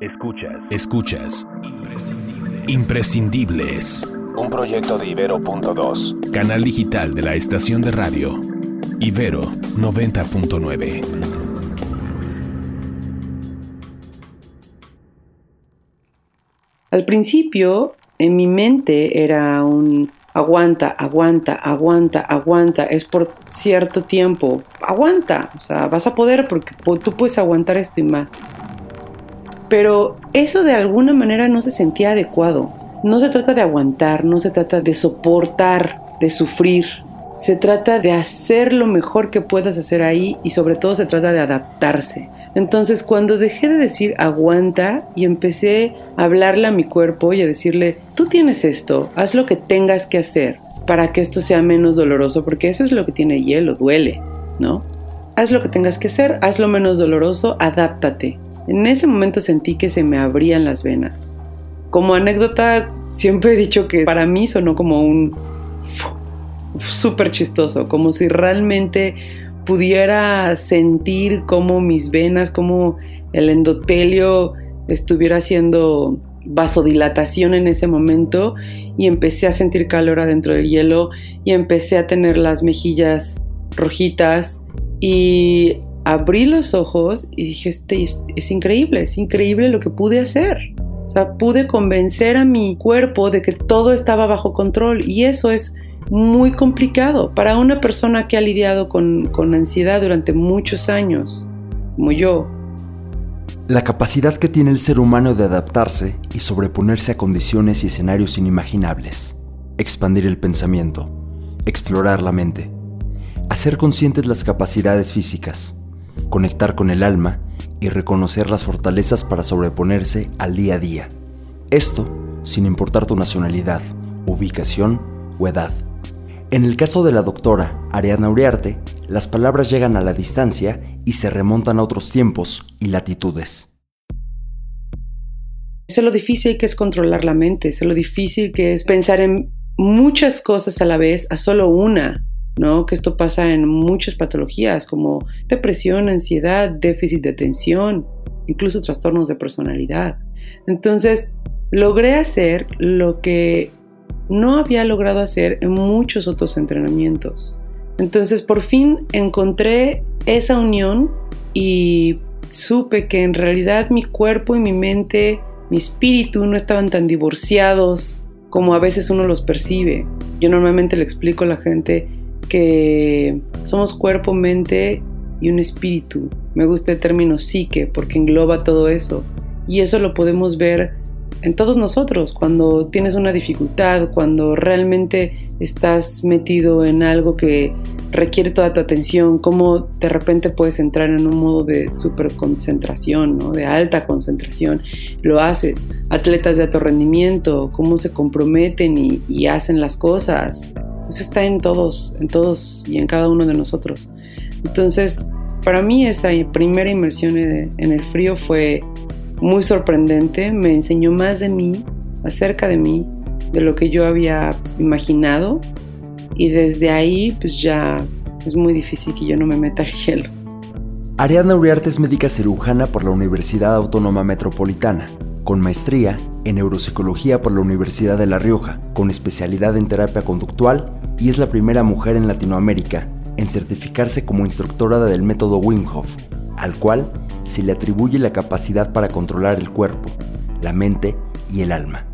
Escuchas. Escuchas. Imprescindibles. Un proyecto de Ibero.2. Canal digital de la estación de radio. Ibero 90.9. Al principio, en mi mente era un aguanta, aguanta, aguanta, aguanta, es por cierto tiempo, aguanta, o sea, vas a poder porque tú puedes aguantar esto y más. Pero eso de alguna manera no se sentía adecuado. No se trata de aguantar, no se trata de soportar, de sufrir. Se trata de hacer lo mejor que puedas hacer ahí y sobre todo se trata de adaptarse. Entonces cuando dejé de decir aguanta y empecé a hablarle a mi cuerpo y a decirle, tú tienes esto, haz lo que tengas que hacer para que esto sea menos doloroso, porque eso es lo que tiene hielo, duele, ¿no? Haz lo que tengas que hacer, haz lo menos doloroso, adáptate. En ese momento sentí que se me abrían las venas. Como anécdota, siempre he dicho que para mí sonó como un súper chistoso, como si realmente pudiera sentir como mis venas, como el endotelio estuviera haciendo vasodilatación en ese momento y empecé a sentir calor adentro del hielo y empecé a tener las mejillas rojitas y abrí los ojos y dije, este es, increíble, es increíble lo que pude hacer. O sea, pude convencer a mi cuerpo de que todo estaba bajo control y eso es muy complicado para una persona que ha lidiado con, con ansiedad durante muchos años, como yo. La capacidad que tiene el ser humano de adaptarse y sobreponerse a condiciones y escenarios inimaginables, expandir el pensamiento, explorar la mente, hacer conscientes las capacidades físicas, conectar con el alma y reconocer las fortalezas para sobreponerse al día a día. Esto sin importar tu nacionalidad, ubicación o edad. En el caso de la doctora Ariadna Uriarte, las palabras llegan a la distancia y se remontan a otros tiempos y latitudes. Sé lo difícil que es controlar la mente, sé lo difícil que es pensar en muchas cosas a la vez, a solo una, ¿no? Que esto pasa en muchas patologías como depresión, ansiedad, déficit de atención, incluso trastornos de personalidad. Entonces, logré hacer lo que no había logrado hacer en muchos otros entrenamientos. Entonces por fin encontré esa unión y supe que en realidad mi cuerpo y mi mente, mi espíritu no estaban tan divorciados como a veces uno los percibe. Yo normalmente le explico a la gente que somos cuerpo, mente y un espíritu. Me gusta el término psique porque engloba todo eso. Y eso lo podemos ver en todos nosotros, cuando tienes una dificultad, cuando realmente estás metido en algo que requiere toda tu atención, cómo de repente puedes entrar en un modo de super concentración, ¿no? de alta concentración, lo haces. Atletas de alto rendimiento, cómo se comprometen y, y hacen las cosas. Eso está en todos, en todos y en cada uno de nosotros. Entonces, para mí esa primera inmersión en el frío fue muy sorprendente, me enseñó más de mí, acerca de mí, de lo que yo había imaginado y desde ahí pues ya es muy difícil que yo no me meta al hielo. Ariadna Uriarte es médica cirujana por la Universidad Autónoma Metropolitana, con maestría en neuropsicología por la Universidad de La Rioja, con especialidad en terapia conductual y es la primera mujer en Latinoamérica en certificarse como instructora del método Wim Hof, al cual se le atribuye la capacidad para controlar el cuerpo, la mente y el alma,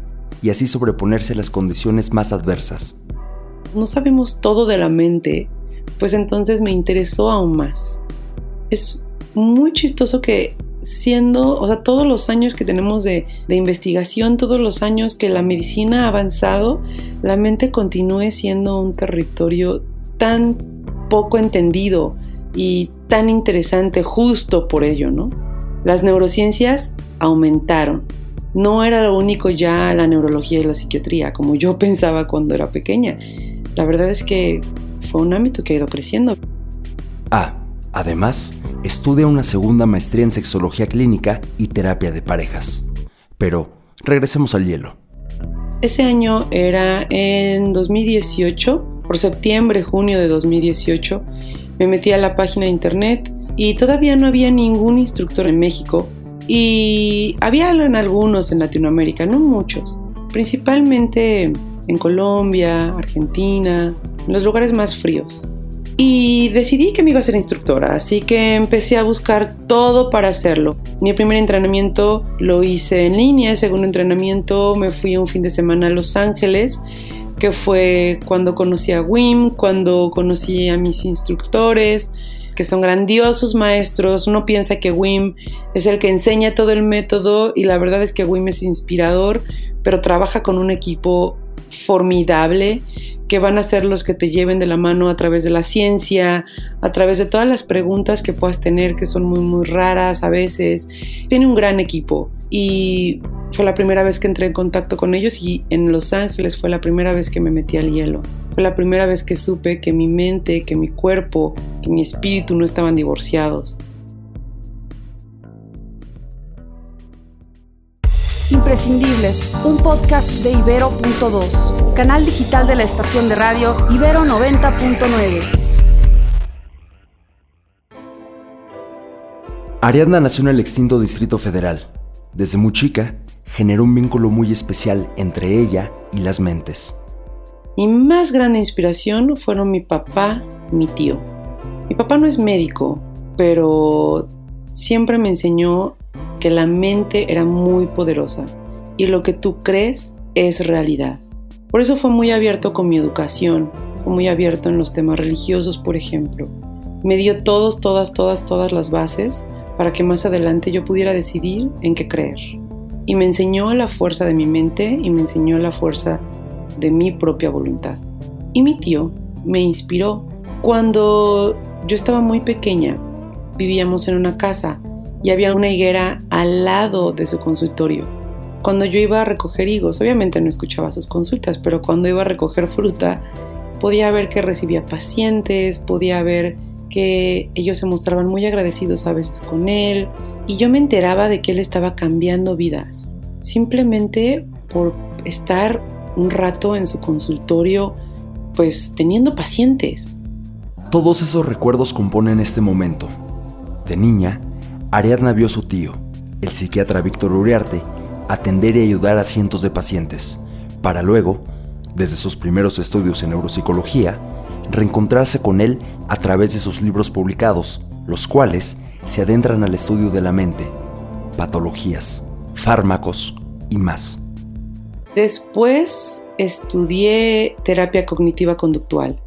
y así sobreponerse a las condiciones más adversas. No sabemos todo de la mente, pues entonces me interesó aún más. Es muy chistoso que siendo, o sea, todos los años que tenemos de, de, investigación, todos los años que la medicina ha avanzado, la mente continúe siendo un territorio tan poco entendido y tan interesante justo por ello, ¿no? Las neurociencias aumentaron. No era lo único ya la neurología y la psiquiatría, como yo pensaba cuando era pequeña. La verdad es que fue un ámbito que ha ido creciendo. Ah, además, estudia una segunda maestría en sexología clínica y terapia de parejas. Pero, regresemos al hielo. Ese año era en 2018, por septiembre, junio de 2018, me metí a la página de internet y todavía no había ningún instructor en México Y había en algunos en Latinoamérica, no muchos, principalmente en Colombia, Argentina, en los lugares más fríos. Y decidí que me iba a ser instructora, así que empecé a buscar todo para hacerlo. Mi primer entrenamiento lo hice en línea, el segundo entrenamiento me fui un fin de semana a Los Ángeles, que fue cuando conocí a Wim, cuando conocí a mis instructores, que son grandiosos maestros. Uno piensa que Wim es el que enseña todo el método y la verdad es que Wim es inspirador, pero trabaja con un equipo formidable que van a ser los que te lleven de la mano a través de la ciencia, a través de todas las preguntas que puedas tener, que son muy, muy raras a veces. Tiene un gran equipo y fue la primera vez que entré en contacto con ellos y en Los Ángeles fue la primera vez que me metí al hielo. Fue la primera vez que supe que mi mente, que mi cuerpo, que mi espíritu no estaban divorciados. Imprescindibles, un podcast de Ibero.2, canal digital de la estación de radio Ibero 90.9. Ariadna nació en el extinto Distrito Federal. Desde muy chica, generó un vínculo muy especial entre ella y las mentes. Mi más grande inspiración fueron mi papá y mi tío. Mi papá no es médico, pero siempre me enseñó que la mente era muy poderosa y lo que tú crees es realidad. Por eso fue muy abierto con mi educación, fue muy abierto en los temas religiosos, por ejemplo. Me dio todos, todas, todas, todas las bases para que más adelante yo pudiera decidir en qué creer. Y me enseñó la fuerza de mi mente y me enseñó la fuerza de mi propia voluntad. Y mi tío me inspiró. Cuando yo estaba muy pequeña, vivíamos en una casa y había una higuera al lado de su consultorio. Cuando yo iba a recoger higos, obviamente no escuchaba sus consultas, pero cuando iba a recoger fruta, podía ver que recibía pacientes, podía ver que ellos se mostraban muy agradecidos a veces con él, y yo me enteraba de que él estaba cambiando vidas, simplemente por estar un rato en su consultorio, pues teniendo pacientes. Todos esos recuerdos componen este momento. De niña, Ariadna vio a su tío, el psiquiatra Víctor Uriarte, atender y ayudar a cientos de pacientes, para luego, desde sus primeros estudios en neuropsicología, reencontrarse con él a través de sus libros publicados, los cuales se adentran al estudio de la mente, patologías, fármacos y más. Después estudié terapia cognitiva conductual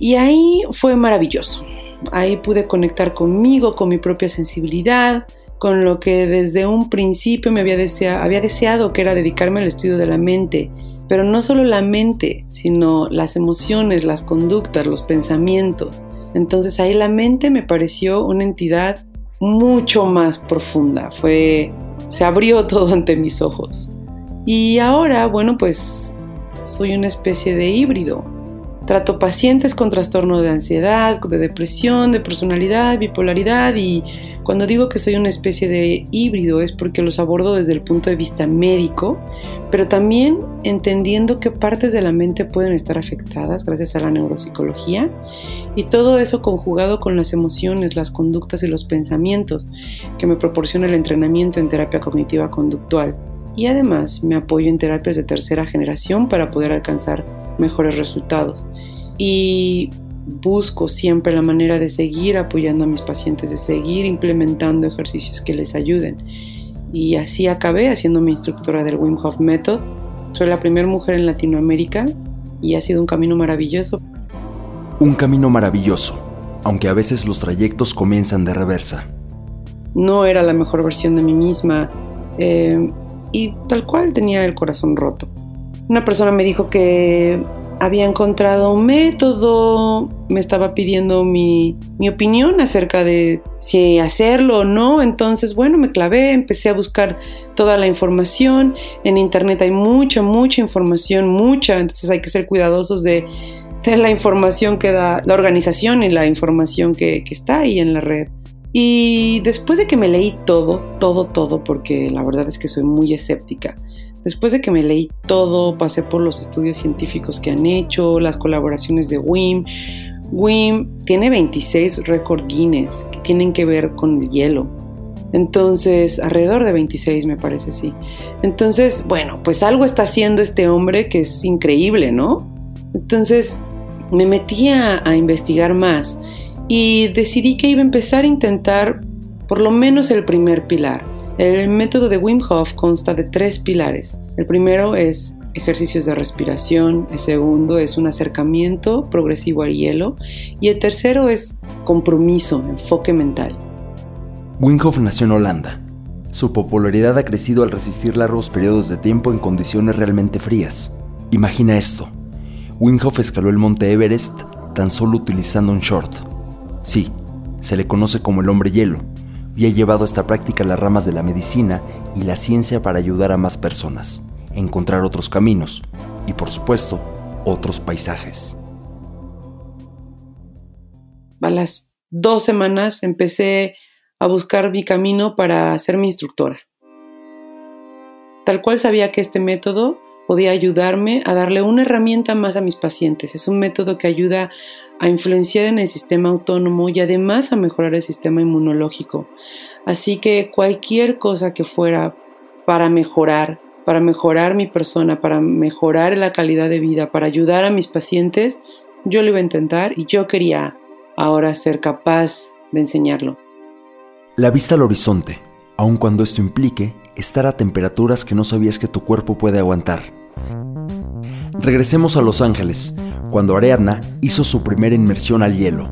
y ahí fue maravilloso. Ahí pude conectar conmigo, con mi propia sensibilidad, con lo que desde un principio me había, deseado, que era dedicarme al estudio de la mente. Pero no solo la mente, sino las emociones, las conductas, los pensamientos. Entonces ahí la mente me pareció una entidad mucho más profunda. Fue, se abrió todo ante mis ojos. Y ahora, bueno, pues soy una especie de híbrido. Trato pacientes con trastorno de ansiedad, de depresión, de personalidad, bipolaridad y cuando digo que soy una especie de híbrido es porque los abordo desde el punto de vista médico, pero también entendiendo qué partes de la mente pueden estar afectadas gracias a la neuropsicología y todo eso conjugado con las emociones, las conductas y los pensamientos que me proporciona el entrenamiento en terapia cognitiva conductual. Y además me apoyo en terapias de tercera generación para poder alcanzar mejores resultados. Y busco siempre la manera de seguir apoyando a mis pacientes, de seguir implementando ejercicios que les ayuden. Y así acabé haciendo mi instructora del Wim Hof Method. Soy la primera mujer en Latinoamérica y ha sido un camino maravilloso. Un camino maravilloso, aunque a veces los trayectos comienzan de reversa. No era la mejor versión de mí misma eh, y tal cual tenía el corazón roto. Una persona me dijo que había encontrado un método, me estaba pidiendo mi, opinión acerca de si hacerlo o no, entonces bueno, me clavé, empecé a buscar toda la información, en internet hay mucha, mucha información, mucha, entonces hay que ser cuidadosos de, de la información que da la organización y la información que está ahí en la red. Y después de que me leí todo, todo, todo, porque la verdad es que soy muy escéptica, Después de que me leí todo, pasé por los estudios científicos que han hecho, las colaboraciones de WIM. WIM tiene 26 récord Guinness que tienen que ver con el hielo. Entonces, alrededor de 26 me parece, sí. Entonces, bueno, pues algo está haciendo este hombre que es increíble, ¿no? Entonces, me metí a, a investigar más y decidí que iba a empezar a intentar por lo menos el primer pilar. El método de Wim Hof consta de tres pilares. El primero es ejercicios de respiración, el segundo es un acercamiento progresivo al hielo y el tercero es compromiso, enfoque mental. Wim Hof nació en Holanda. Su popularidad ha crecido al resistir largos periodos de tiempo en condiciones realmente frías. Imagina esto. Wim Hof escaló el monte Everest tan solo utilizando un short. Sí, se le conoce como el hombre hielo y ha llevado esta práctica a las ramas de la medicina y la ciencia para ayudar a más personas, encontrar otros caminos y por supuesto otros paisajes. A las dos semanas empecé a buscar mi camino para ser mi instructora. Tal cual sabía que este método podía ayudarme a darle una herramienta más a mis pacientes. Es un método que ayuda a influenciar en el sistema autónomo y además a mejorar el sistema inmunológico. Así que cualquier cosa que fuera para mejorar, para mejorar mi persona, para mejorar la calidad de vida, para ayudar a mis pacientes, yo lo iba a intentar y yo quería ahora ser capaz de enseñarlo. La vista al horizonte, aun cuando esto implique estar a temperaturas que no sabías que tu cuerpo puede aguantar. Regresemos a Los Ángeles, cuando Ariadna hizo su primera inmersión al hielo.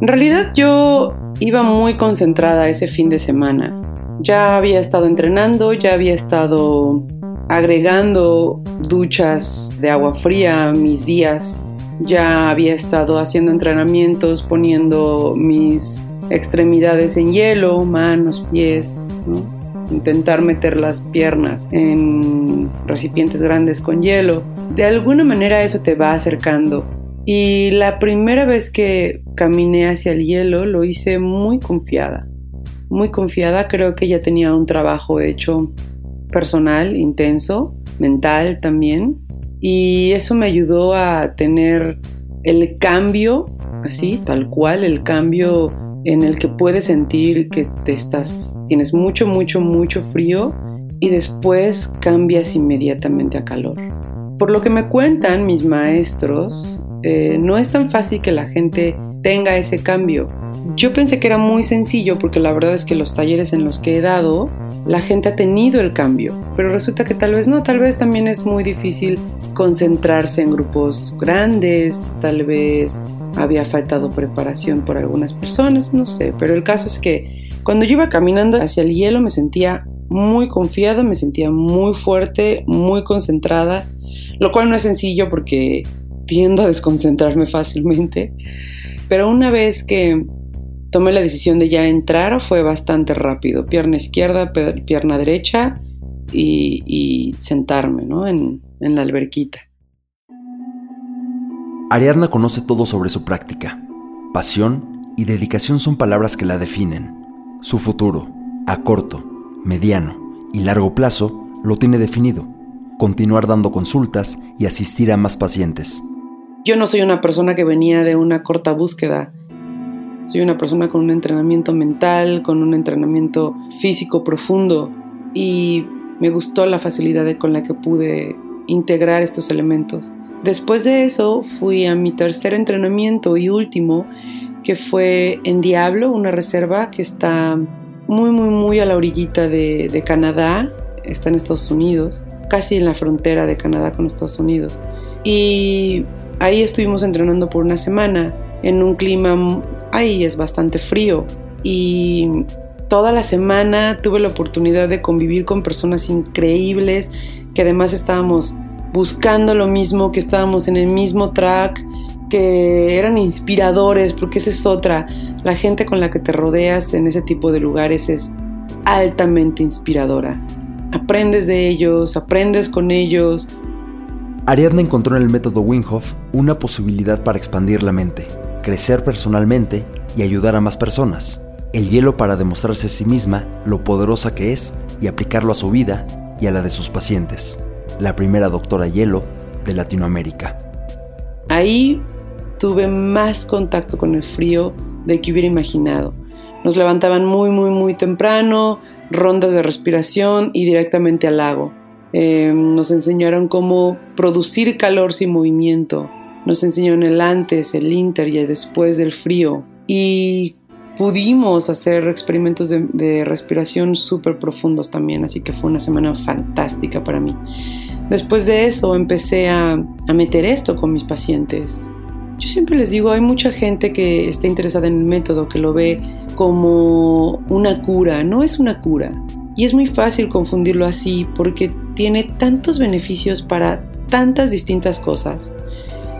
En realidad yo iba muy concentrada ese fin de semana. Ya había estado entrenando, ya había estado agregando duchas de agua fría a mis días, ya había estado haciendo entrenamientos, poniendo mis extremidades en hielo, manos, pies, intentar meter las piernas en recipientes grandes con hielo. De alguna manera eso te va acercando. Y la primera vez que caminé hacia el hielo lo hice muy confiada. Muy confiada, creo que ya tenía un trabajo hecho personal, intenso, mental también. Y eso me ayudó a tener el cambio, así, tal cual, el cambio en el que puedes sentir que te estás, tienes mucho, mucho, mucho frío y después cambias inmediatamente a calor. Por lo que me cuentan mis maestros, eh, no es tan fácil que la gente tenga ese cambio. Yo pensé que era muy sencillo porque la verdad es que los talleres en los que he dado, la gente ha tenido el cambio, pero resulta que tal vez no, tal vez también es muy difícil concentrarse en grupos grandes, tal vez había faltado preparación por algunas personas, no sé, pero el caso es que cuando yo iba caminando hacia el hielo me sentía muy confiada, me sentía muy fuerte, muy concentrada, lo cual no es sencillo porque tiendo a desconcentrarme fácilmente, pero una vez que tomé la decisión de ya entrar fue bastante rápido, pierna izquierda, pierna derecha y, sentarme ¿no? en la alberquita. Ariadna conoce todo sobre su práctica. Pasión y dedicación son palabras que la definen. Su futuro, a corto, mediano y largo plazo, lo tiene definido. Continuar dando consultas y asistir a más pacientes. Yo no soy una persona que venía de una corta búsqueda. Soy una persona con un entrenamiento mental, con un entrenamiento físico profundo y me gustó la facilidad con la que pude integrar estos elementos. Después de eso fui a mi tercer entrenamiento y último, que fue en Diablo, una reserva que está muy, muy, muy a la orillita de, Canadá, está en Estados Unidos, casi en la frontera de Canadá con Estados Unidos. Y ahí estuvimos entrenando por una semana en un clima, ahí es bastante frío. Y toda la semana tuve la oportunidad de convivir con personas increíbles que además estábamos buscando lo mismo, que estábamos en el mismo track, que eran inspiradores, porque esa es otra. La gente con la que te rodeas en ese tipo de lugares es altamente inspiradora. Aprendes de ellos, aprendes con ellos. Ariadna encontró en el método Winghoff una posibilidad para expandir la mente, crecer personalmente y ayudar a más personas. El hielo para demostrarse a sí misma lo poderosa que es y aplicarlo a su vida y a la de sus pacientes la primera doctora hielo de Latinoamérica. Ahí tuve más contacto con el frío de que hubiera imaginado. Nos levantaban muy, muy, muy temprano, rondas de respiración y directamente al lago. Eh, nos enseñaron cómo producir calor sin movimiento. Nos enseñaron el antes, el inter y el después del frío. Y pudimos hacer experimentos de, respiración súper profundos también, así que fue una semana fantástica para mí. Después de eso empecé a, a meter esto con mis pacientes. Yo siempre les digo, hay mucha gente que está interesada en el método, que lo ve como una cura. No es una cura. Y es muy fácil confundirlo así porque tiene tantos beneficios para tantas distintas cosas.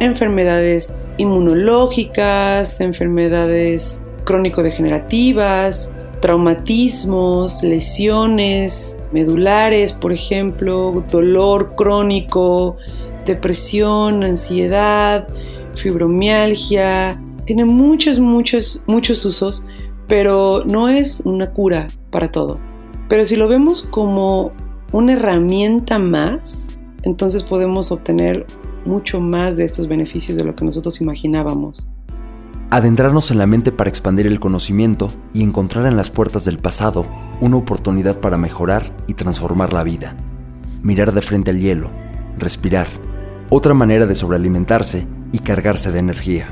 Enfermedades inmunológicas, enfermedades crónico-degenerativas, traumatismos, lesiones medulares, por ejemplo, dolor crónico, depresión, ansiedad, fibromialgia. Tiene muchos, muchos, muchos usos, pero no es una cura para todo. Pero si lo vemos como una herramienta más, entonces podemos obtener mucho más de estos beneficios de lo que nosotros imaginábamos. Adentrarnos en la mente para expandir el conocimiento y encontrar en las puertas del pasado una oportunidad para mejorar y transformar la vida. Mirar de frente al hielo, respirar, otra manera de sobrealimentarse y cargarse de energía.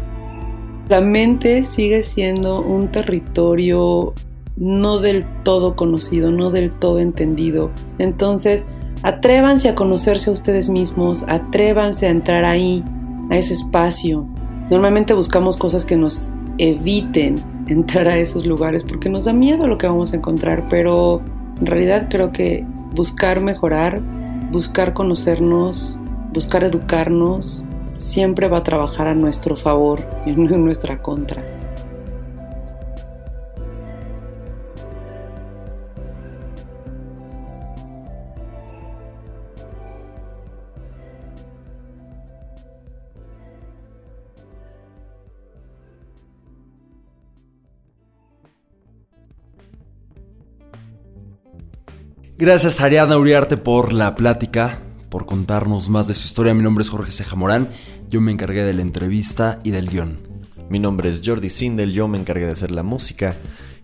La mente sigue siendo un territorio no del todo conocido, no del todo entendido. Entonces, atrévanse a conocerse a ustedes mismos, atrévanse a entrar ahí, a ese espacio. Normalmente buscamos cosas que nos eviten entrar a esos lugares porque nos da miedo lo que vamos a encontrar, pero en realidad creo que buscar mejorar, buscar conocernos, buscar educarnos, siempre va a trabajar a nuestro favor y no en nuestra contra. Gracias Ariadna Uriarte por la plática, por contarnos más de su historia. Mi nombre es Jorge Ceja Morán, yo me encargué de la entrevista y del guion. Mi nombre es Jordi Sindel, yo me encargué de hacer la música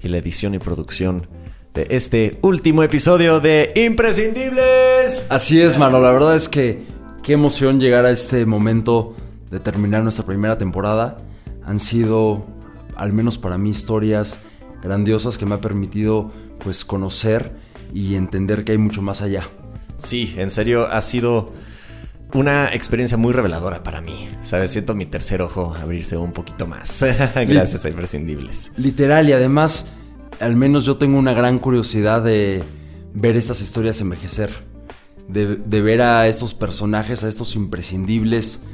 y la edición y producción de este último episodio de Imprescindibles. Así es, mano, la verdad es que qué emoción llegar a este momento de terminar nuestra primera temporada. Han sido, al menos para mí, historias grandiosas que me ha permitido pues conocer y entender que hay mucho más allá. Sí, en serio, ha sido una experiencia muy reveladora para mí. ¿Sabes? Siento mi tercer ojo abrirse un poquito más. Gracias a Imprescindibles. Literal, y además, al menos yo tengo una gran curiosidad de ver estas historias envejecer. De, de ver a estos personajes, a estos imprescindibles,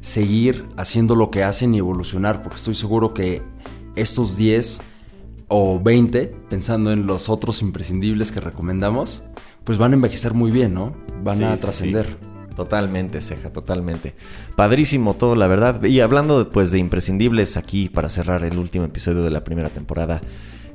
seguir haciendo lo que hacen y evolucionar, porque estoy seguro que estos 10 o 20, pensando en los otros imprescindibles que recomendamos, pues van a envejecer muy bien, ¿no? Van a trascender. Totalmente, Ceja, totalmente. Padrísimo todo, la verdad. Y hablando pues de imprescindibles aquí para cerrar el último episodio de la primera temporada,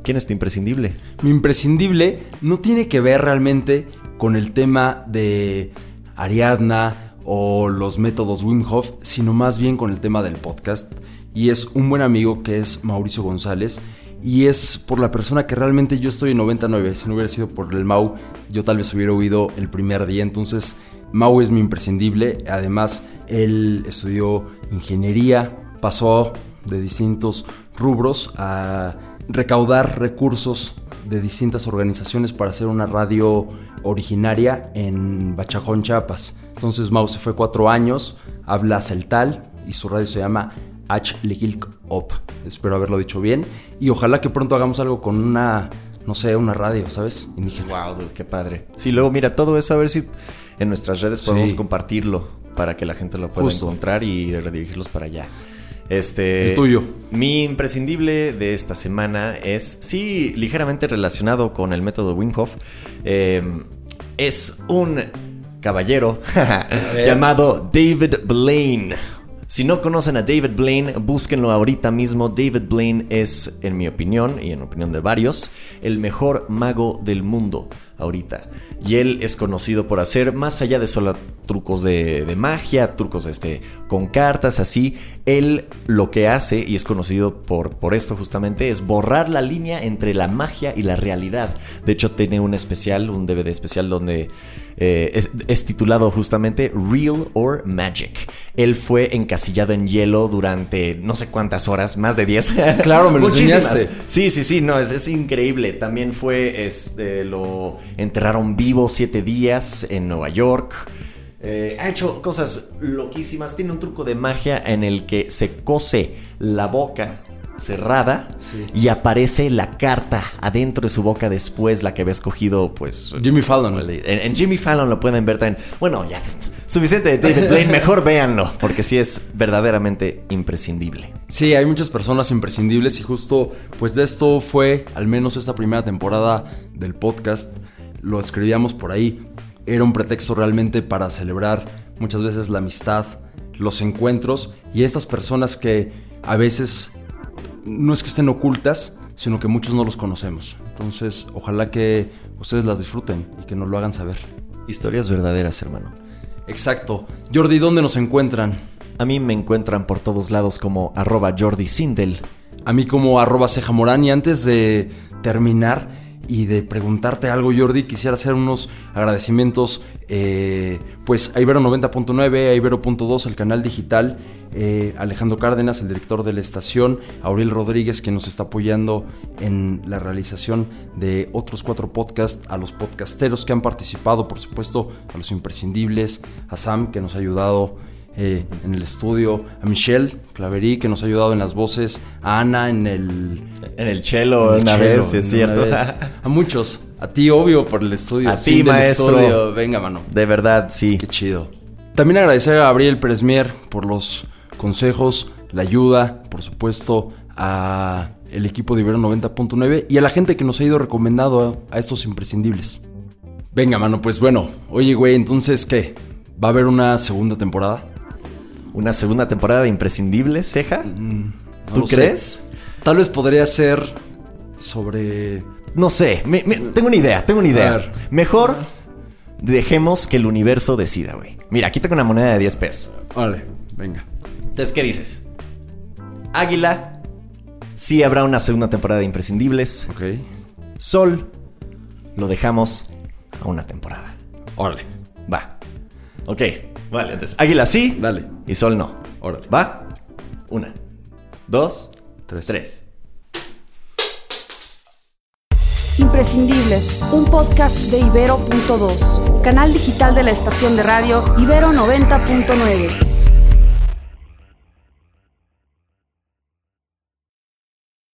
¿quién es tu imprescindible? Mi imprescindible no tiene que ver realmente con el tema de Ariadna o los métodos Wim Hof, sino más bien con el tema del podcast. Y es un buen amigo que es Mauricio González y es por la persona que realmente yo estoy en 99. Si no hubiera sido por el Mau, yo tal vez hubiera huido el primer día. Entonces, Mau es mi imprescindible. Además, él estudió ingeniería, pasó de distintos rubros a recaudar recursos de distintas organizaciones para hacer una radio originaria en Bachajón, Chiapas. Entonces Mau se fue cuatro años, habla celtal y su radio se llama H. Op. Espero haberlo dicho bien. Y ojalá que pronto hagamos algo con una, no sé, una radio, ¿sabes? Indígena. Wow, qué padre. Sí, luego mira todo eso, a ver si en nuestras redes podemos compartirlo para que la gente lo pueda encontrar y redirigirlos para allá. Este, el tuyo. Mi imprescindible de esta semana es, sí, ligeramente relacionado con el método Wim em, es un caballero llamado David Blaine. Si no conocen a David Blaine, búsquenlo ahorita mismo. David Blaine es, en mi opinión, y en opinión de varios, el mejor mago del mundo. Ahorita. Y él es conocido por hacer, más allá de solo trucos de, de magia, trucos este, con cartas, así, él lo que hace, y es conocido por, por esto justamente, es borrar la línea entre la magia y la realidad. De hecho, tiene un especial, un DVD especial donde eh, es, es titulado justamente Real or Magic. Él fue encasillado en hielo durante no sé cuántas horas, más de 10. Claro, me lo Muchísimas. enseñaste. Sí, sí, sí, no, es, es increíble. También fue, este, lo enterraron vivo siete días en Nueva York. Eh, ha hecho cosas loquísimas. Tiene un truco de magia en el que se cose la boca cerrada y aparece la carta adentro de su boca después, la que había escogido, pues... Jimmy Fallon. En, en Jimmy Fallon lo pueden ver también. Bueno, ya, suficiente de David Blaine, mejor véanlo, porque sí es verdaderamente imprescindible. Sí, hay muchas personas imprescindibles y justo pues de esto fue al menos esta primera temporada del podcast. Lo escribíamos por ahí. Era un pretexto realmente para celebrar muchas veces la amistad, los encuentros y estas personas que a veces no es que estén ocultas, sino que muchos no los conocemos. Entonces, ojalá que ustedes las disfruten y que nos lo hagan saber. Historias verdaderas, hermano. Exacto. Jordi, ¿dónde nos encuentran? A mí me encuentran por todos lados como arroba Jordi Sindel. A mí como arroba ceja morán. Y antes de terminar y de preguntarte algo, Jordi, quisiera hacer unos agradecimientos eh, pues a Ibero 90.9, a Ibero.2, el canal digital, eh, Alejandro Cárdenas, el director de la estación, Aurel Rodríguez, que nos está apoyando en la realización de otros cuatro podcasts, a los podcasteros que han participado, por supuesto, a los imprescindibles, a Sam, que nos ha ayudado eh, en el estudio, a Michelle Claverí, que nos ha ayudado en las voces, a Ana en el... En el en el una cello, vez, es cierto. vez. A muchos. A ti, obvio, por el estudio. A ti, maestro. estudio. Venga, mano. De verdad, sí. Qué chido. También agradecer a Gabriel Pérez Mier por los consejos, la ayuda, por supuesto, a el equipo de Ibero 90.9 y a la gente que nos ha ido recomendando a, a estos imprescindibles. Venga, mano, pues bueno. Oye, güey, entonces, ¿qué? ¿Va a haber una segunda temporada? Una segunda temporada de Imprescindibles, Ceja. No ¿Tú sé. crees? Tal vez podría ser sobre... No sé, me- me- tengo una idea, tengo una idea. Mejor dejemos que el universo decida, güey. Mira, aquí tengo una moneda de 10 pesos. Vale, venga. Entonces, ¿qué dices? Águila, sí habrá una segunda temporada de Imprescindibles. Ok. Sol, lo dejamos a una temporada. Órale. Va. Ok, vale, entonces Águila sí. Dale. Y Sol no. Órale. ¿Va? Una, dos, Tres. tres. Imprescindibles, un podcast de Ibero.2, canal digital de la estación de radio Ibero 90.9.